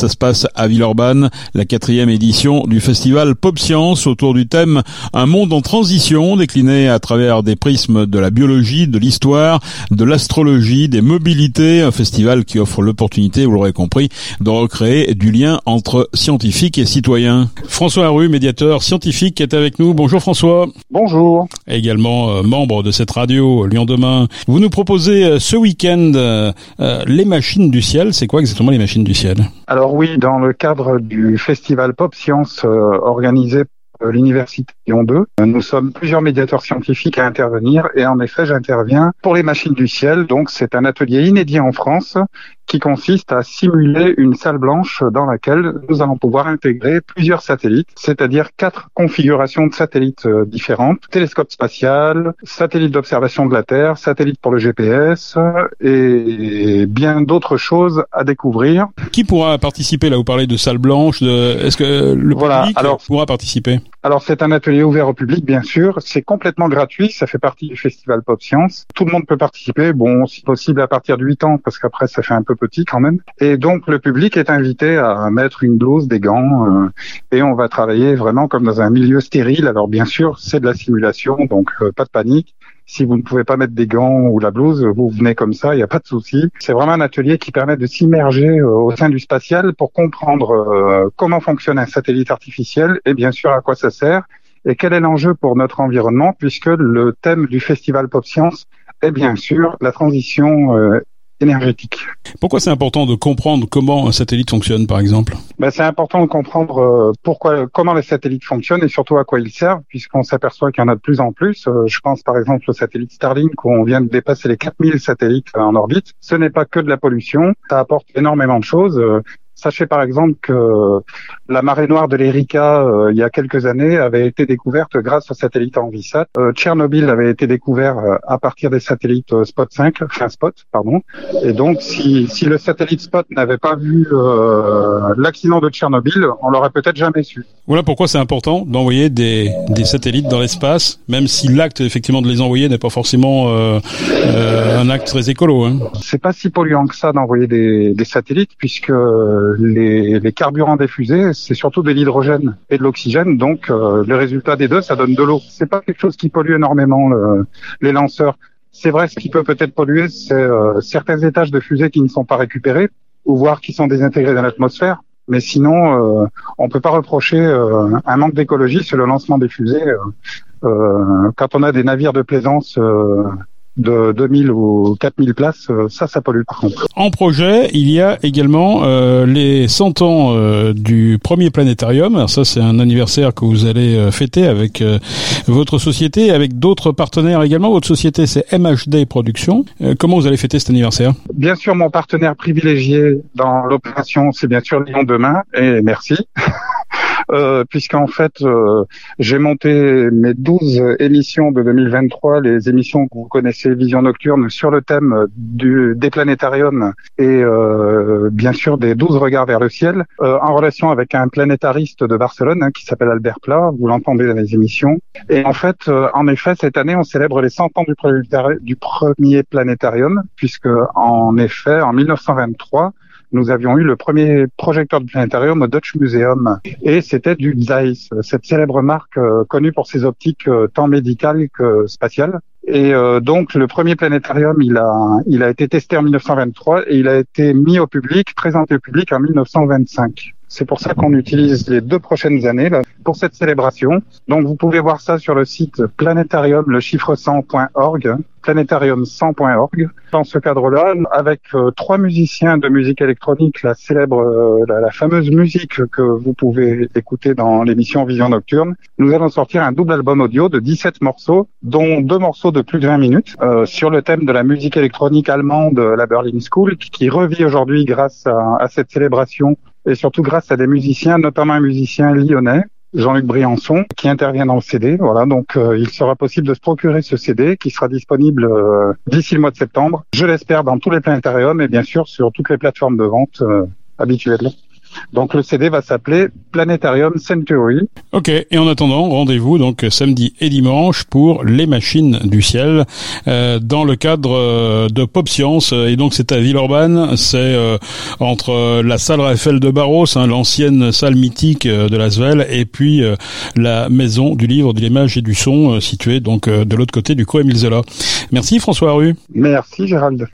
Ça se passe à Villeurbanne, la quatrième édition du festival Pop Science autour du thème Un monde en transition, décliné à travers des prismes de la biologie, de l'histoire, de l'astrologie, des mobilités. Un festival qui offre l'opportunité, vous l'aurez compris, de recréer du lien entre scientifiques et citoyens. François Haru, médiateur scientifique, est avec nous. Bonjour François. Bonjour. Également euh, membre de cette radio Lyon Demain. Vous nous proposez euh, ce week-end euh, les machines du ciel. C'est quoi exactement les machines du ciel? Alors oui, dans le cadre du festival Pop Science organisé l'Université Lyon 2. Nous sommes plusieurs médiateurs scientifiques à intervenir et en effet j'interviens pour les machines du ciel. Donc c'est un atelier inédit en France qui consiste à simuler une salle blanche dans laquelle nous allons pouvoir intégrer plusieurs satellites, c'est-à-dire quatre configurations de satellites euh, différentes, télescope spatial, satellite d'observation de la Terre, satellite pour le GPS et bien d'autres choses à découvrir. Qui pourra participer là Vous parlez de salle blanche. De... Est-ce que le public pourra participer? Alors c'est un atelier ouvert au public, bien sûr. C'est complètement gratuit. Ça fait partie du festival Pop Science. Tout le monde peut participer. Bon, si possible à partir de 8 ans, parce qu'après ça fait un peu petit quand même. Et donc le public est invité à mettre une blouse, des gants, euh, et on va travailler vraiment comme dans un milieu stérile. Alors bien sûr, c'est de la simulation, donc euh, pas de panique. Si vous ne pouvez pas mettre des gants ou la blouse, vous venez comme ça, il n'y a pas de souci. C'est vraiment un atelier qui permet de s'immerger euh, au sein du spatial pour comprendre comment fonctionne un satellite artificiel et bien sûr à quoi ça sert et quel est l'enjeu pour notre environnement puisque le thème du festival Pop Science est bien sûr la transition énergétique. Pourquoi c'est important de comprendre comment un satellite fonctionne, par exemple? Ben, C'est important de comprendre euh, pourquoi, comment les satellites fonctionnent et surtout à quoi ils servent, puisqu'on s'aperçoit qu'il y en a de plus en plus. Euh, je pense par exemple au satellite Starlink, où on vient de dépasser les 4000 satellites en orbite. Ce n'est pas que de la pollution, ça apporte énormément de choses. Sachez par exemple que la marée noire de l'Erika, euh, il y a quelques années, avait été découverte grâce au satellite Envisat. Euh, Tchernobyl avait été découvert euh, à partir des satellites Spot 5, enfin Spot, pardon. Et donc, si, si le satellite Spot n'avait pas vu l'accident de Tchernobyl, on l'aurait peut-être jamais su. Voilà pourquoi c'est important d'envoyer des, des satellites dans l'espace, même si l'acte effectivement de les envoyer n'est pas forcément un acte très écolo. Hein. C'est pas si polluant que ça d'envoyer des, des satellites, puisque les, les, carburants des fusées, c'est surtout de l'hydrogène et de l'oxygène. Donc, euh, le résultat des deux, ça donne de l'eau. C'est pas quelque chose qui pollue énormément les lanceurs. C'est vrai, ce qui peut peut-être polluer, c'est euh, certains étages de fusées qui ne sont pas récupérés ou voire qui sont désintégrés dans l'atmosphère. Mais sinon, euh, on peut pas reprocher euh, un manque d'écologie sur le lancement des fusées. quand on a des navires de plaisance de 2000 ou 4000 places, euh, ça, ça pollue par contre. En projet, il y a également euh, les 100 ans euh, du premier planétarium. Alors ça, c'est un anniversaire que vous allez fêter avec votre société, avec d'autres partenaires également. Votre société, c'est MHD Productions. comment vous allez fêter cet anniversaire? Bien sûr, mon partenaire privilégié dans l'opération, c'est bien sûr Lyon Demain, et merci. euh, puisqu'en fait, euh, j'ai monté mes 12 émissions de 2023, les émissions que vous connaissez, Vision Nocturne, sur le thème du, des planétariums et euh, bien sûr des 12 regards vers le ciel, euh, en relation avec un planétariste de Barcelone hein, qui s'appelle Albert Plat, vous l'entendez dans les émissions. Et en fait, en effet, cette année, on célèbre les 100 ans du, du premier planétarium, puisque en effet, en 1923, nous avions eu le premier projecteur de planétarium au Dutch Museum. Et c'était du Zeiss, cette célèbre marque euh, connue pour ses optiques euh, tant médicales que spatiales. Et euh, donc le premier planétarium, il a, il a été testé en 1923 et il a été mis au public, présenté au public en 1925. C'est pour ça qu'on utilise les deux prochaines années là, pour cette célébration. Donc vous pouvez voir ça sur le site planétarium le chiffre 100.org planétarium100.org. Dans ce cadre-là, avec euh, trois musiciens de musique électronique, la célèbre, euh, la, fameuse musique que vous pouvez écouter dans l'émission Vision Nocturne, nous allons sortir un double album audio de 17 morceaux, dont deux morceaux de plus de 20 minutes, euh, sur le thème de la musique électronique allemande, la Berlin School, qui revit aujourd'hui grâce à cette célébration et surtout grâce à des musiciens, notamment un musicien lyonnais, Jean-Luc Briançon, qui intervient dans le CD. Voilà, donc euh, il sera possible de se procurer ce CD qui sera disponible euh, d'ici le mois de septembre. Je l'espère dans tous les planétariums et bien sûr sur toutes les plateformes de vente euh, habituelles. Donc le CD va s'appeler Planetarium Century. Ok, et en attendant, rendez-vous donc samedi et dimanche pour les machines du ciel euh, dans le cadre euh, de Pop Science. Et donc c'est à Villeurbanne, c'est euh, entre la salle Raphaël de Barros, hein, l'ancienne salle mythique de la Svel, et puis la maison du livre, de l'image et du son, située donc de l'autre côté du Co Emile Zola. Merci François Rue. Merci Gérald.